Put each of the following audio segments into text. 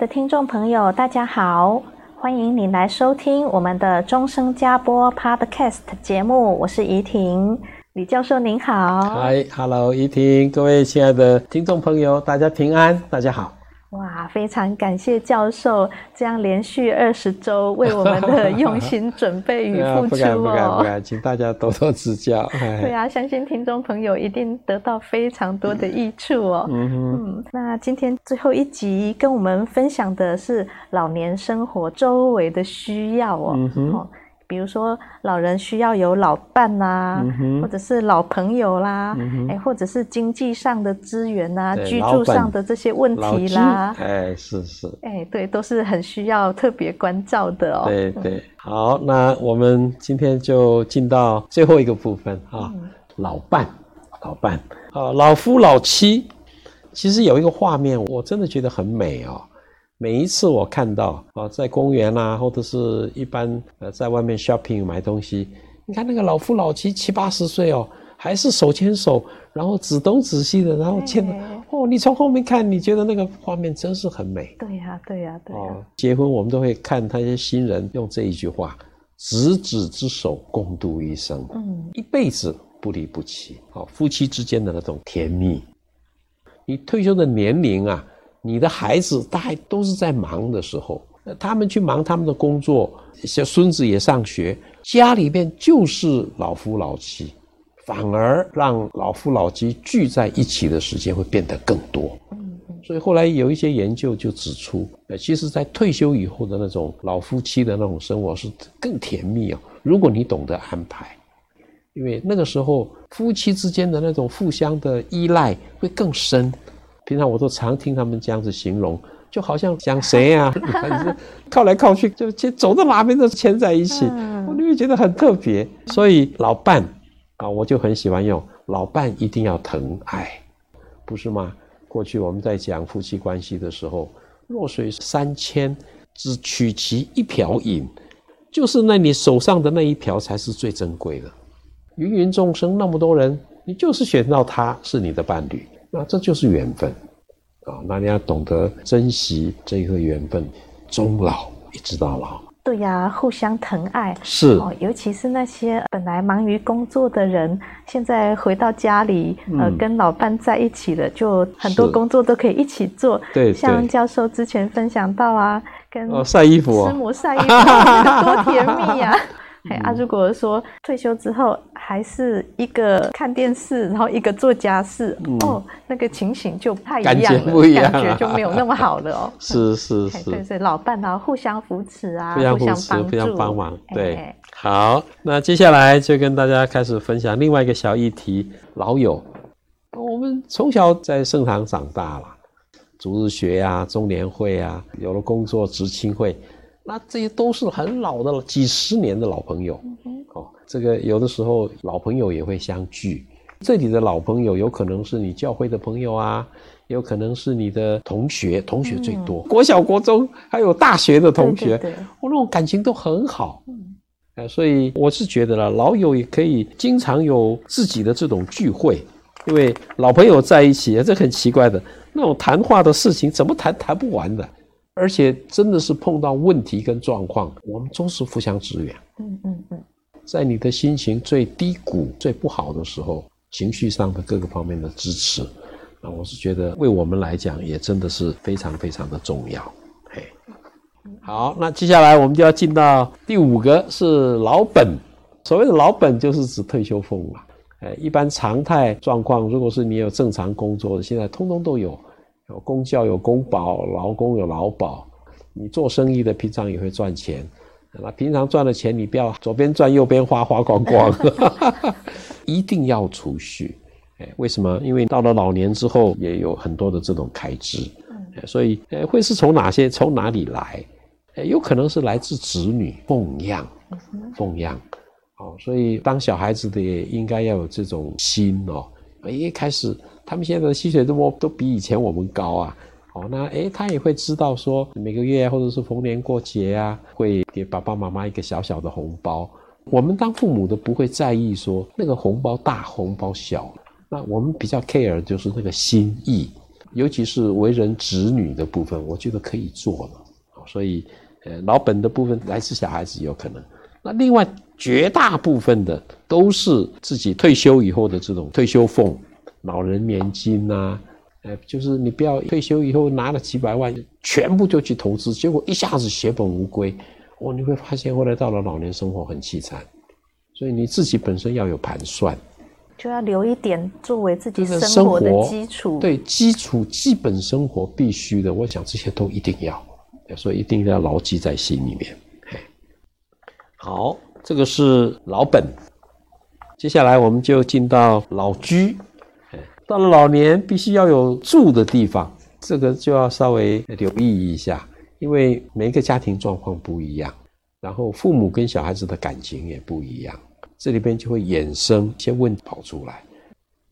的听众朋友，大家好，欢迎你来收听我们的终生加播 Podcast 节目，我是怡婷，李教授您好。嗨，Hello，怡婷，各位亲爱的听众朋友，大家平安，大家好。哇，非常感谢教授这样连续二十周为我们的用心准备与付出哦。不敢不敢不敢，请大家多多指教。对啊，相信听众朋友一定得到非常多的益处哦。嗯嗯，那今天最后一集跟我们分享的是老年生活周围的需要哦。嗯哼。比如说，老人需要有老伴呐、啊嗯，或者是老朋友啦，哎、嗯，或者是经济上的资源呐、啊，居住上的这些问题啦，哎，是是，哎，对，都是很需要特别关照的哦。对对，好，那我们今天就进到最后一个部分啊，嗯、老伴，老伴。啊，老夫老妻，其实有一个画面，我真的觉得很美哦。每一次我看到啊，在公园啊，或者是一般呃，在外面 shopping 买东西，你看那个老夫老妻七八十岁哦，还是手牵手，然后指东指西的，然后牵着哦，你从后面看，你觉得那个画面真是很美。对呀、啊，对呀、啊，对呀、结婚我们都会看那些新人用这一句话：执子之手，共度一生，嗯，一辈子不离不弃。好，夫妻之间的那种甜蜜。你退休的年龄啊。你的孩子大概都是在忙的时候，他们去忙他们的工作，小孙子也上学，家里面就是老夫老妻，反而让老夫老妻聚在一起的时间会变得更多。所以后来有一些研究就指出，呃，其实，在退休以后的那种老夫妻的那种生活是更甜蜜啊。如果你懂得安排，因为那个时候夫妻之间的那种互相的依赖会更深。平常我都常听他们这样子形容，就好像讲谁啊，靠来靠去，就走到哪边都牵在一起，我就会觉得很特别。所以老伴啊，我就很喜欢用老伴一定要疼爱，不是吗？过去我们在讲夫妻关系的时候，弱水三千，只取其一瓢饮，就是那你手上的那一瓢才是最珍贵的。芸芸众生那么多人，你就是选到他是你的伴侣。那这就是缘分，啊，那你要懂得珍惜这个缘分，终老一直到老。对呀，互相疼爱是哦，尤其是那些本来忙于工作的人，现在回到家里，呃，嗯、跟老伴在一起了，就很多工作都可以一起做。对，像教授之前分享到啊，跟哦晒衣服，师母晒衣服，多甜蜜呀、啊！哎啊，如果说退休之后还是一个看电视，然后一个做家事，嗯、哦，那个情形就不太一样了，感觉不一样，感觉就没有那么好了哦。是是是，对，所以老伴啊，互相扶持啊，互相扶持，互相帮忙。对、哎，好，那接下来就跟大家开始分享另外一个小议题：老友。我们从小在盛堂长大了，逐日学呀、啊，中年会啊，有了工作，知青会。那这些都是很老的了，几十年的老朋友。哦，这个有的时候老朋友也会相聚。这里的老朋友有可能是你教会的朋友啊，有可能是你的同学，同学最多，国小、国中还有大学的同学，我那种感情都很好。嗯，所以我是觉得了，老友也可以经常有自己的这种聚会，因为老朋友在一起，这很奇怪的，那种谈话的事情怎么谈谈不完的。而且真的是碰到问题跟状况，我们都是互相支援。嗯嗯嗯，在你的心情最低谷、最不好的时候，情绪上的各个方面的支持，那我是觉得为我们来讲也真的是非常非常的重要。嘿，好，那接下来我们就要进到第五个，是老本。所谓的老本就是指退休俸嘛。呃，一般常态状况，如果是你有正常工作的，现在通通都有，有公教有公保，劳工有劳保。你做生意的，平常也会赚钱。那平常赚的钱，你不要左边赚右边花，花光光，一定要储蓄。哎，为什么？因为到了老年之后，也有很多的这种开支。所以，呃，会是从哪些从哪里来？有可能是来自子女奉养，奉养。哦，所以当小孩子的也应该要有这种心哦。一开始他们现在的薪水都都比以前我们高啊。哦，那诶他也会知道说每个月或者是逢年过节啊，会给爸爸妈妈一个小小的红包。我们当父母的不会在意说那个红包大红包小，那我们比较 care 就是那个心意，尤其是为人子女的部分，我觉得可以做了。所以，呃，老本的部分来自小孩子有可能。那另外绝大部分的都是自己退休以后的这种退休俸、老人年金呐、啊，呃，就是你不要退休以后拿了几百万，全部就去投资，结果一下子血本无归，哦，你会发现后来到了老年生活很凄惨。所以你自己本身要有盘算，就要留一点作为自己生活的基础。对，基础基本生活必须的，我想这些都一定要，所以一定要牢记在心里面。好，这个是老本。接下来我们就进到老居。到了老年，必须要有住的地方，这个就要稍微留意一下，因为每一个家庭状况不一样，然后父母跟小孩子的感情也不一样，这里边就会衍生一些问题跑出来。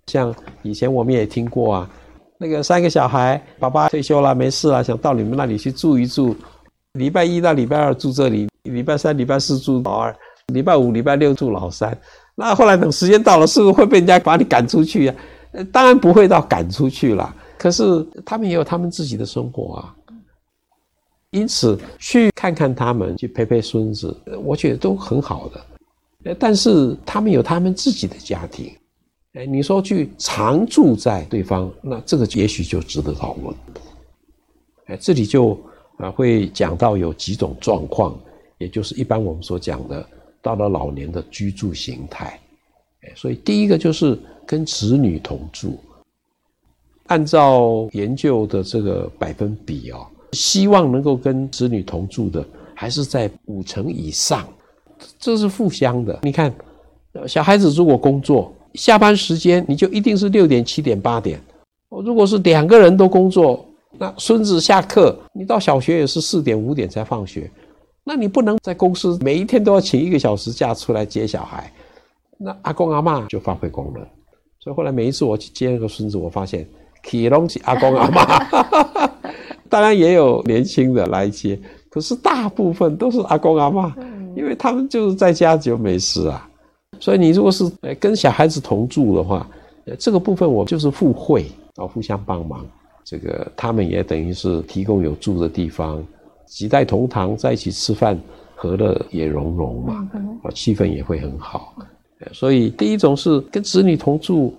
像以前我们也听过啊，那个三个小孩，爸爸退休了，没事了，想到你们那里去住一住，礼拜一到礼拜二住这里。礼拜三、礼拜四住老二，礼拜五、礼拜六住老三。那后来等时间到了，是不是会被人家把你赶出去呀？当然不会到赶出去了。可是他们也有他们自己的生活啊。因此去看看他们，去陪陪孙子，我觉得都很好的。但是他们有他们自己的家庭。哎，你说去常住在对方，那这个也许就值得讨论。哎，这里就啊会讲到有几种状况。也就是一般我们所讲的，到了老年的居住形态，所以第一个就是跟子女同住。按照研究的这个百分比哦，希望能够跟子女同住的还是在五成以上，这是互相的。你看，小孩子如果工作，下班时间你就一定是六点、七点、八点。如果是两个人都工作，那孙子下课，你到小学也是四点、五点才放学。那你不能在公司每一天都要请一个小时假出来接小孩，那阿公阿嬷就发挥功能。所以后来每一次我去接那个孙子，我发现起拢起阿公阿妈，当然也有年轻的来接，可是大部分都是阿公阿妈，因为他们就是在家就没事啊。所以你如果是跟小孩子同住的话，这个部分我就是互惠啊，互相帮忙，这个他们也等于是提供有住的地方。几代同堂在一起吃饭，和乐也融融嘛，啊，气氛也会很好。所以第一种是跟子女同住，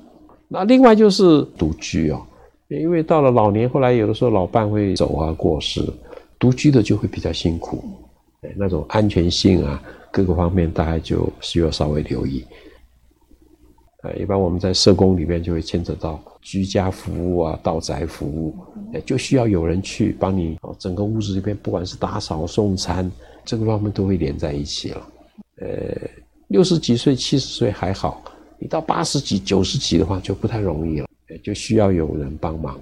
那另外就是独居哦，因为到了老年，后来有的时候老伴会走啊过世，独居的就会比较辛苦，那种安全性啊各个方面大概就需要稍微留意。呃，一般我们在社工里面就会牵扯到居家服务啊、到宅服务，就需要有人去帮你哦，整个屋子里面，不管是打扫、送餐，这个方面都会连在一起了。呃，六十几岁、七十岁还好，你到八十几、九十几的话就不太容易了，就需要有人帮忙。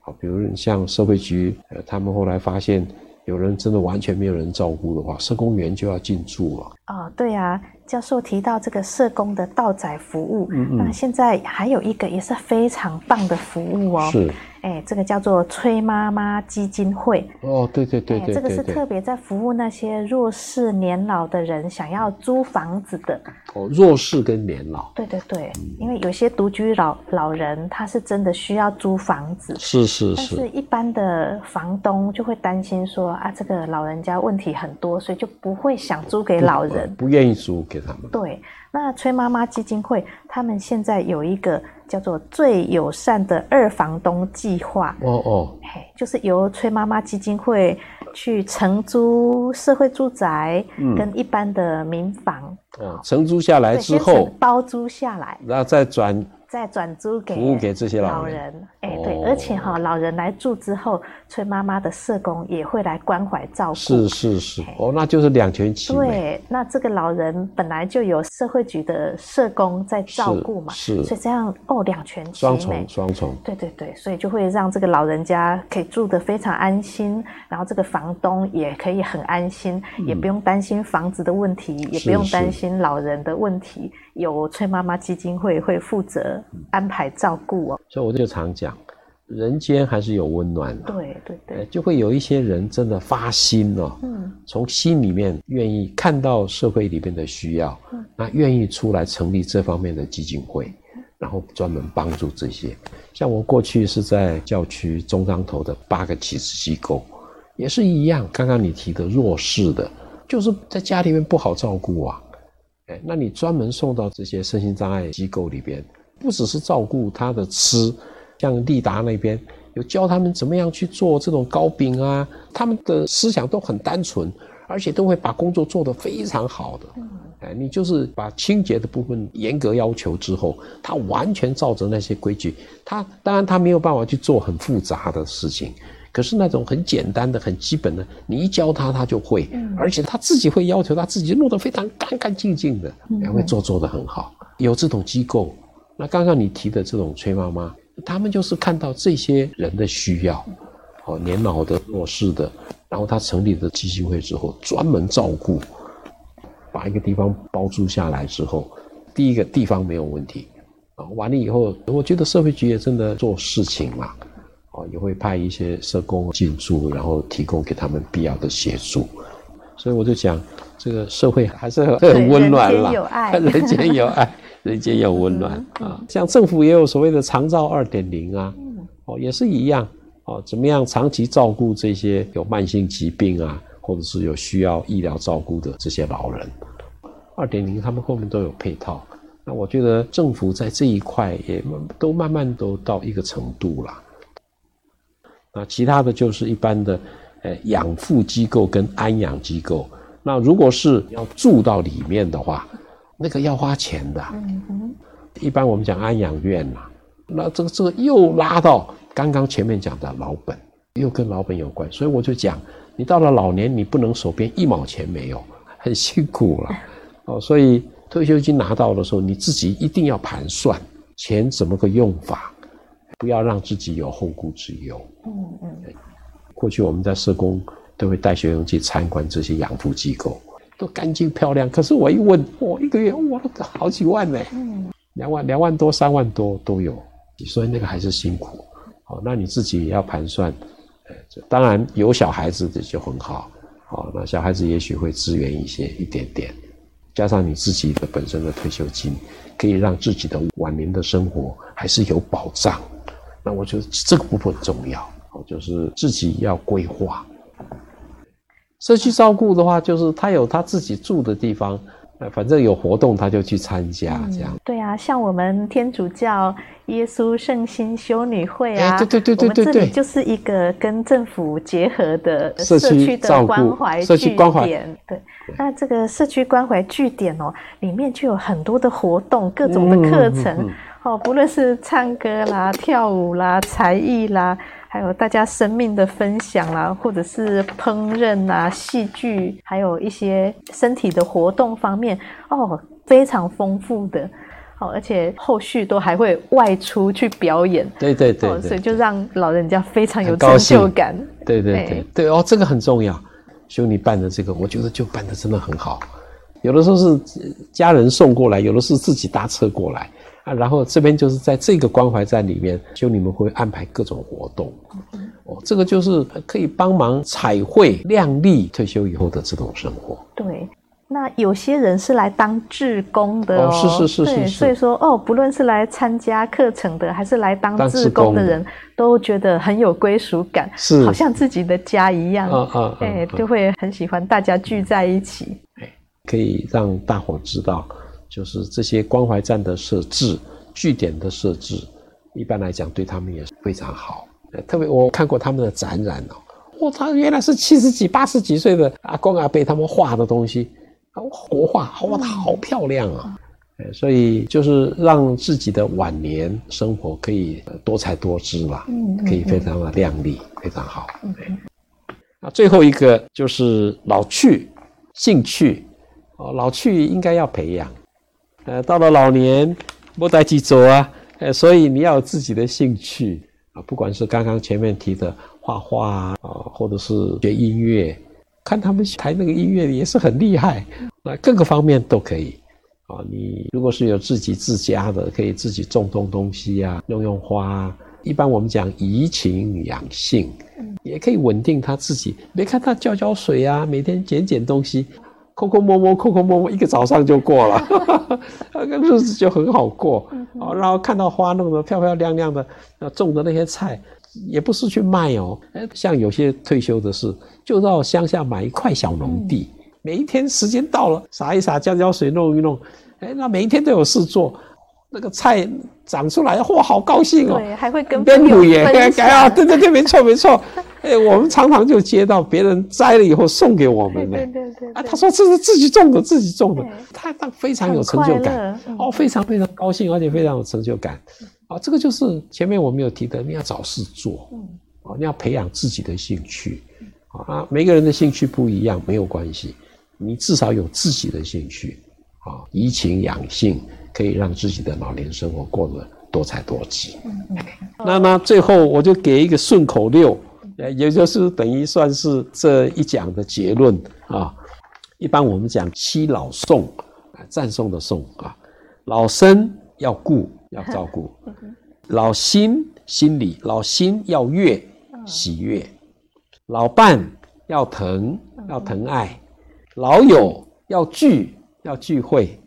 好，比如像社会局，呃，他们后来发现有人真的完全没有人照顾的话，社工员就要进驻了。哦，对啊。教授提到这个社工的到宅服务，嗯嗯，那现在还有一个也是非常棒的服务哦。是。哎，这个叫做崔妈妈基金会哦，对对对对，对，这个是特别在服务那些弱势年老的人想要租房子的。哦，弱势跟年老，对对对，嗯、因为有些独居老老人他是真的需要租房子，是是是，但是。一般的房东就会担心说啊，这个老人家问题很多，所以就不会想租给老人，不，不愿意租给他们。对，那崔妈妈基金会他们现在有一个。叫做最友善的二房东计划哦哦，嘿，就是由崔妈妈基金会去承租社会住宅跟一般的民房。嗯、哦，承租下来之后，包租下来，然后再转。再转租给服务给这些老人，哎，对，哦、而且哈，老人来住之后，崔妈妈的社工也会来关怀照顾。是是是，哦，那就是两全其美。对，那这个老人本来就有社会局的社工在照顾嘛，是，是。所以这样哦，两全其美，双重双重。对对对，所以就会让这个老人家可以住得非常安心，然后这个房东也可以很安心，嗯、也不用担心房子的问题，也不用担心老人的问题。有崔妈妈基金会会负责安排照顾哦，所以我就常讲，人间还是有温暖的。对对对，就会有一些人真的发心哦，嗯，从心里面愿意看到社会里面的需要，嗯，那愿意出来成立这方面的基金会，然后专门帮助这些。像我过去是在教区中彰头的八个启智机构，也是一样。刚刚你提的弱势的，就是在家里面不好照顾啊。哎，那你专门送到这些身心障碍机构里边，不只是照顾他的吃，像利达那边有教他们怎么样去做这种糕饼啊，他们的思想都很单纯，而且都会把工作做得非常好的。哎，你就是把清洁的部分严格要求之后，他完全照着那些规矩，他当然他没有办法去做很复杂的事情。可是那种很简单的、很基本的，你一教他，他就会，嗯、而且他自己会要求他自己弄得非常干干净净的，也会做做得很好。有这种机构，那刚刚你提的这种崔妈妈，他们就是看到这些人的需要，哦，年老的、弱势的，然后他成立了基金会之后，专门照顾，把一个地方包租下来之后，第一个地方没有问题，啊，完了以后，我觉得社会局也真的做事情嘛。也会派一些社工进驻，然后提供给他们必要的协助。所以我就讲，这个社会还是很温暖了。人间有爱，人间有爱，人间有温暖啊！像政府也有所谓的长照二点零啊，哦，也是一样哦。怎么样长期照顾这些有慢性疾病啊，或者是有需要医疗照顾的这些老人？二点零他们后面都有配套。那我觉得政府在这一块也都慢慢都到一个程度了。那其他的就是一般的，呃，养护机构跟安养机构。那如果是要住到里面的话，那个要花钱的。嗯哼。一般我们讲安养院呐，那这个这个又拉到刚刚前面讲的老本，又跟老本有关。所以我就讲，你到了老年，你不能手边一毛钱没有，很辛苦了。哦，所以退休金拿到的时候，你自己一定要盘算钱怎么个用法。不要让自己有后顾之忧。嗯嗯。过去我们在社工都会带学生去参观这些养护机构，都干净漂亮。可是我一问，哇，一个月哇，好几万呢。嗯。两万、两万多、三万多都有。所以那个还是辛苦。好，那你自己也要盘算。当然有小孩子的就很好。好，那小孩子也许会支援一些一点点，加上你自己的本身的退休金，可以让自己的晚年的生活还是有保障。那我觉得这个部分很重要，就是自己要规划。社区照顾的话，就是他有他自己住的地方，反正有活动他就去参加，这样、嗯。对啊，像我们天主教耶稣圣心修女会啊，对对对对对，我们这里就是一个跟政府结合的社区的关怀据点。对，那这个社区关怀据点哦，里面就有很多的活动，各种的课程。嗯嗯嗯哦，不论是唱歌啦、跳舞啦、才艺啦，还有大家生命的分享啦，或者是烹饪啊、戏剧，还有一些身体的活动方面，哦，非常丰富的。好，而且后续都还会外出去表演。对对对，对，哦，所以就让老人家非常有成就感。对对对对，对哦，这个很重要。修女办的这个，我觉得就办的真的很好。有的时候是家人送过来，有的是自己搭车过来。啊，然后这边就是在这个关怀站里面，就你们会安排各种活动，哦，这个就是可以帮忙彩绘亮丽退休以后的这种生活。对，那有些人是来当志工的哦，是是是是，是，所以说哦，不论是来参加课程的，还是来当志工的人，都觉得很有归属感，是好像自己的家一样，啊啊，哎，就会很喜欢大家聚在一起，哎，可以让大伙知道。就是这些关怀站的设置、据点的设置，一般来讲对他们也是非常好。特别我看过他们的展览哦，哇，他原来是七十几、八十几岁的阿公阿伯他们画的东西，国画画得好漂亮啊！所以就是让自己的晚年生活可以多彩多姿啦，可以非常的亮丽，非常好。那最后一个就是老去兴趣哦，老去应该要培养。呃，到了老年，莫代志做啊，呃，所以你要有自己的兴趣啊，不管是刚刚前面提的画画啊，或者是学音乐，看他们弹那个音乐也是很厉害，那各个方面都可以啊。你如果是有自己自家的，可以自己种种东西啊，用用花。一般我们讲怡情养性，也可以稳定他自己。别看他浇浇水啊，每天捡捡东西，抠抠摸摸，抠抠摸摸，一个早上就过了，那 个日子就很好过。然后看到花弄得漂漂亮亮的，种的那些菜，也不是去卖哦。像有些退休的是，就到乡下买一块小农地，每一天时间到了，撒一撒，浇浇水，弄一弄，哎，那每一天都有事做。那个菜长出来，嚯，好高兴哦！对，还会跟朋友分享。啊，对对对，没错没错。哎，我们常常就接到别人摘了以后送给我们的。对对对。啊，他说这是自己种的，自己种的，他他非常有成就感。哦，非常非常高兴，而且非常有成就感。啊，这个就是前面我们有提的，你要找事做。你要培养自己的兴趣。啊，每个人的兴趣不一样，没有关系，你至少有自己的兴趣。啊，怡情养性。可以让自己的老年生活过得多彩多姿。那么最后我就给一个顺口溜，也就是等于算是这一讲的结论啊。一般我们讲七老送，赞颂的颂啊，老身要顾要照顾，老心心理老心要悦喜悦，老伴要疼要疼爱，老友要聚要聚会。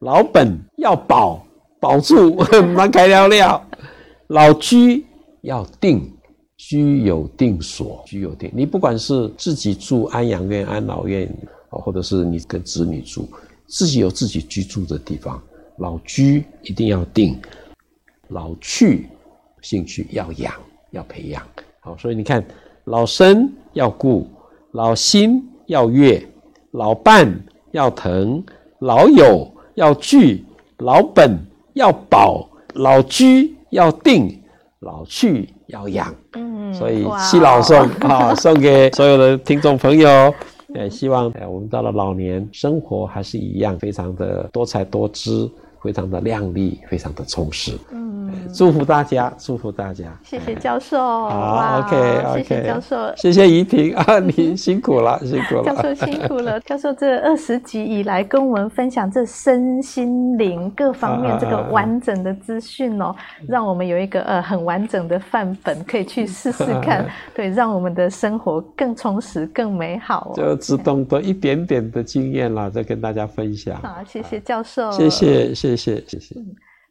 老本要保保住，蛮开了了。老居要定，居有定所，居有定。你不管是自己住安养院、安老院，或者是你跟子女住，自己有自己居住的地方。老居一定要定，老去兴趣要养，要培养。好，所以你看，老身要顾，老心要悦，老伴要疼，老友。要聚，老本要保，老居要定，老去要养。嗯，所以七老送啊，送给所有的听众朋友。也希望我们到了老年，生活还是一样，非常的多彩多姿。非常的亮丽，非常的充实。嗯，祝福大家，祝福大家。谢谢教授。好，OK，OK。谢谢教授，谢谢怡婷啊，你辛苦了，辛苦了。教授辛苦了。教授这二十集以来跟我们分享这身心灵各方面这个完整的资讯哦，让我们有一个呃很完整的范本可以去试试看，对，让我们的生活更充实、更美好。就只懂得一点点的经验啦，再跟大家分享。好，谢谢教授。谢谢，谢谢。谢谢谢。谢。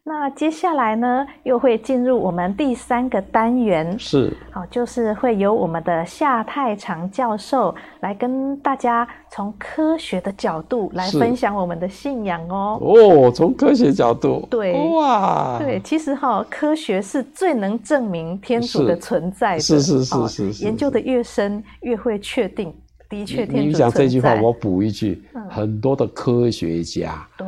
那接下来呢，又会进入我们第三个单元，是。好，就是会由我们的夏太长教授来跟大家从科学的角度来分享我们的信仰哦。哦，从科学角度，对，哇，对，其实哈，科学是最能证明天主的存在的，是是是是，研究的越深，越会确定。的确，你讲这句话，我补一句，嗯，很多的科学家，对，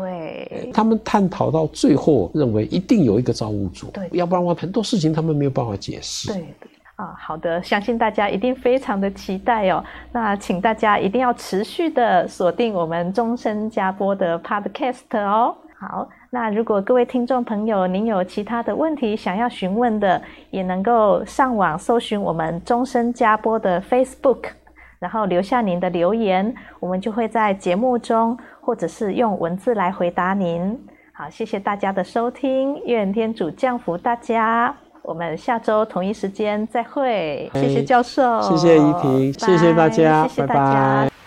他们探讨到最后，认为一定有一个造物主，对，要不然的话，很多事情他们没有办法解释。对，啊，好的，相信大家一定非常的期待哦。那请大家一定要持续的锁定我们终身加播的 Podcast 哦。好，那如果各位听众朋友，您有其他的问题想要询问的，也能够上网搜寻我们终身加播的 Facebook。然后留下您的留言，我们就会在节目中，或者是用文字来回答您。好，谢谢大家的收听，愿天主降福大家。我们下周同一时间再会。谢谢教授，谢谢怡婷，谢谢大家，谢谢大家。拜拜。